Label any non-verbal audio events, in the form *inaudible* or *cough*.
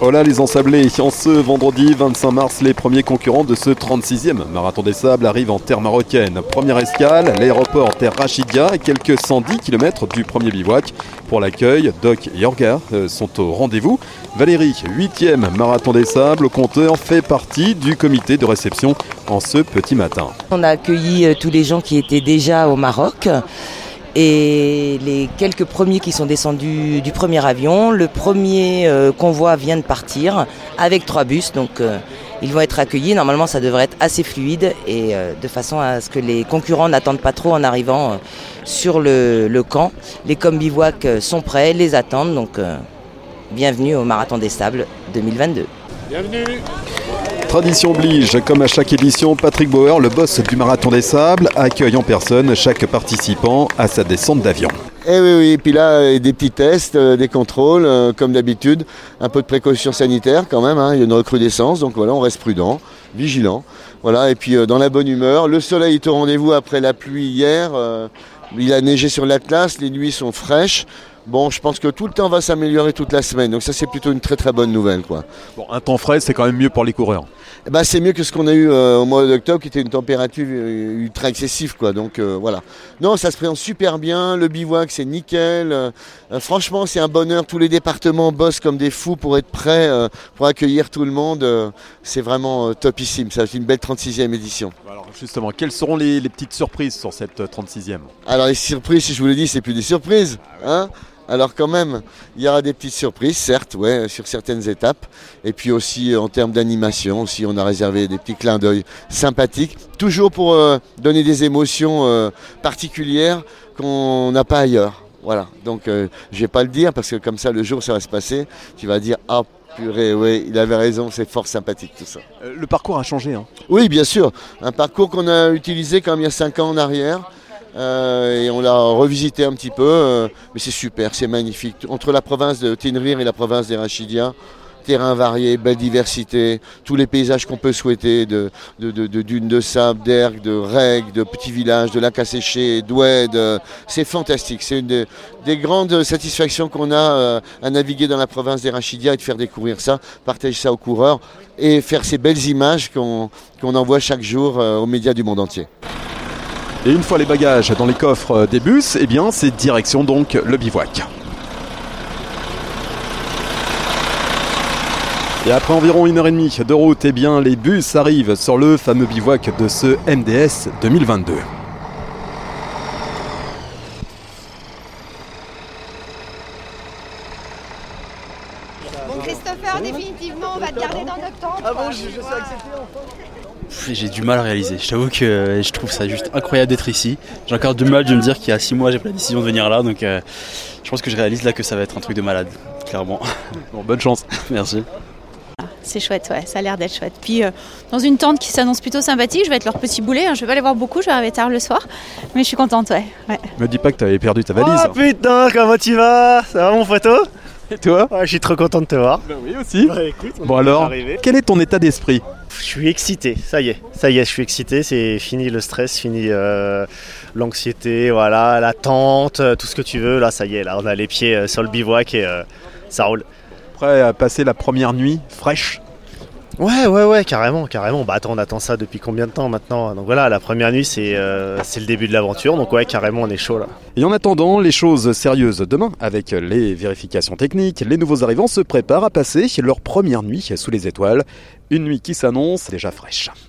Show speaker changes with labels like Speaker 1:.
Speaker 1: Voilà les ensablés. En ce vendredi 25 mars, les premiers concurrents de ce 36e Marathon des Sables arrivent en terre marocaine. Première escale, l'aéroport Terre Rachidia et quelques 110 km du premier bivouac. Pour l'accueil, Doc et Yorga euh, sont au rendez-vous. Valérie, 8e Marathon des Sables, au compteur, fait partie du comité de réception en ce petit matin.
Speaker 2: On a accueilli euh, tous les gens qui étaient déjà au Maroc et les quelques premiers qui sont descendus du premier avion. Le premier euh, convoi vient de partir avec trois bus, donc euh, ils vont être accueillis. Normalement, ça devrait être assez fluide et euh, de façon à ce que les concurrents n'attendent pas trop en arrivant sur le, camp. Les com bivouac sont prêts, les attendent, donc bienvenue au Marathon des Sables 2022. Bienvenue
Speaker 1: Tradition oblige, comme à chaque édition, Patrick Bauer, le boss du Marathon des Sables, accueille en personne chaque participant à sa descente d'avion.
Speaker 3: Eh oui, oui, et puis là, des petits tests, euh, des contrôles, euh, comme d'habitude, un peu de précaution sanitaire quand même, hein, il y a une recrudescence, donc voilà, on reste prudent, vigilant. Voilà, et puis euh, dans la bonne humeur, le soleil est au rendez-vous après la pluie hier, il a neigé sur l'Atlas, les nuits sont fraîches. Bon, je pense que tout le temps va s'améliorer toute la semaine. Donc ça, c'est plutôt une très très bonne nouvelle. Quoi.
Speaker 1: Bon, un temps frais, c'est quand même mieux pour les coureurs.
Speaker 3: Eh ben, c'est mieux que ce qu'on a eu euh, au mois d'octobre, qui était une température euh, ultra excessive. Quoi. Donc euh, voilà. Non, ça se présente super bien. Le bivouac, c'est nickel. franchement, c'est un bonheur. Tous les départements bossent comme des fous pour être prêts, pour accueillir tout le monde. c'est vraiment topissime. Ça fait une belle 36e édition.
Speaker 1: Alors justement, quelles seront les, les petites surprises sur cette 36e
Speaker 3: Alors les surprises, si je vous l'ai dit, c'est plus des surprises. Hein? Alors quand même, il y aura des petites surprises, certes, ouais, sur certaines étapes. Et puis aussi en termes d'animation, aussi on a réservé des petits clins d'œil sympathiques, toujours pour euh, donner des émotions euh, particulières qu'on n'a pas ailleurs. Voilà, donc euh, je vais pas le dire parce que comme ça le jour ça va se passer, tu vas dire ah purée, oui, il avait raison, c'est fort sympathique tout ça.
Speaker 1: le parcours a changé, hein
Speaker 3: Oui, bien sûr, un parcours qu'on a utilisé comme il y a 5 ans en arrière. Euh, et on l'a revisité un petit peu, euh, mais c'est super, c'est magnifique. Entre la province de Tenrir et la province des Rachidia, terrain varié, belle diversité, tous les paysages qu'on peut souhaiter, de, dunes de sable, d'ergues, de règles, de petits villages, de lacs asséchés, d'oued, c'est fantastique. C'est une des, grandes satisfactions qu'on a euh, à naviguer dans la province des Rachidia et de faire découvrir ça, partager ça aux coureurs et faire ces belles images qu'on envoie chaque jour aux médias du monde entier.
Speaker 1: Et une fois les bagages dans les coffres des bus, eh bien c'est direction donc le bivouac. Et après environ une heure et demie de route, eh bien les bus arrivent sur le fameux bivouac de ce MDS 2022.
Speaker 4: Bon Christopher, définitivement, on va te garder dans notre temps.
Speaker 5: Ah bon, je, je suis accepté enfin j'ai du mal à réaliser. Je t'avoue que euh, je trouve ça juste incroyable d'être ici. J'ai encore du mal de me dire qu'il y a 6 mois j'ai pris la décision de venir là, donc euh, je pense que je réalise là que ça va être un truc de malade, clairement. *laughs*
Speaker 1: Bon, bonne chance. *laughs*
Speaker 5: Merci.
Speaker 4: C'est chouette, ouais, ça a l'air d'être chouette. Puis euh, dans une tente qui s'annonce plutôt sympathique, je vais être leur petit boulet. Hein. Je vais pas les voir beaucoup, je vais arriver tard le soir, mais je suis contente, ouais. ouais.
Speaker 1: Me dis pas que t'avais perdu ta valise.
Speaker 6: Oh putain, comment tu vas? Ça va mon photo
Speaker 1: et toi?
Speaker 6: Je suis trop content de te voir.
Speaker 1: Ben oui aussi. bon alors, quel est ton état d'esprit?
Speaker 6: Je suis excité, ça y est, ça y est, je suis excité, c'est fini le stress, fini euh, l'anxiété, voilà, l'attente, euh, tout ce que tu veux. Là, ça y est, là, on a les pieds euh, sur le bivouac et ça roule.
Speaker 1: Prêt à passer la première nuit fraîche
Speaker 6: Ouais, ouais, ouais, carrément, carrément. Bah attends, on attend ça depuis combien de temps maintenant? Donc voilà, la première nuit, c'est euh, le début de l'aventure. Donc ouais, carrément, on est chaud là.
Speaker 1: Et en attendant, les choses sérieuses demain, avec les vérifications techniques, les nouveaux arrivants se préparent à passer leur première nuit sous les étoiles. Une nuit qui s'annonce déjà fraîche.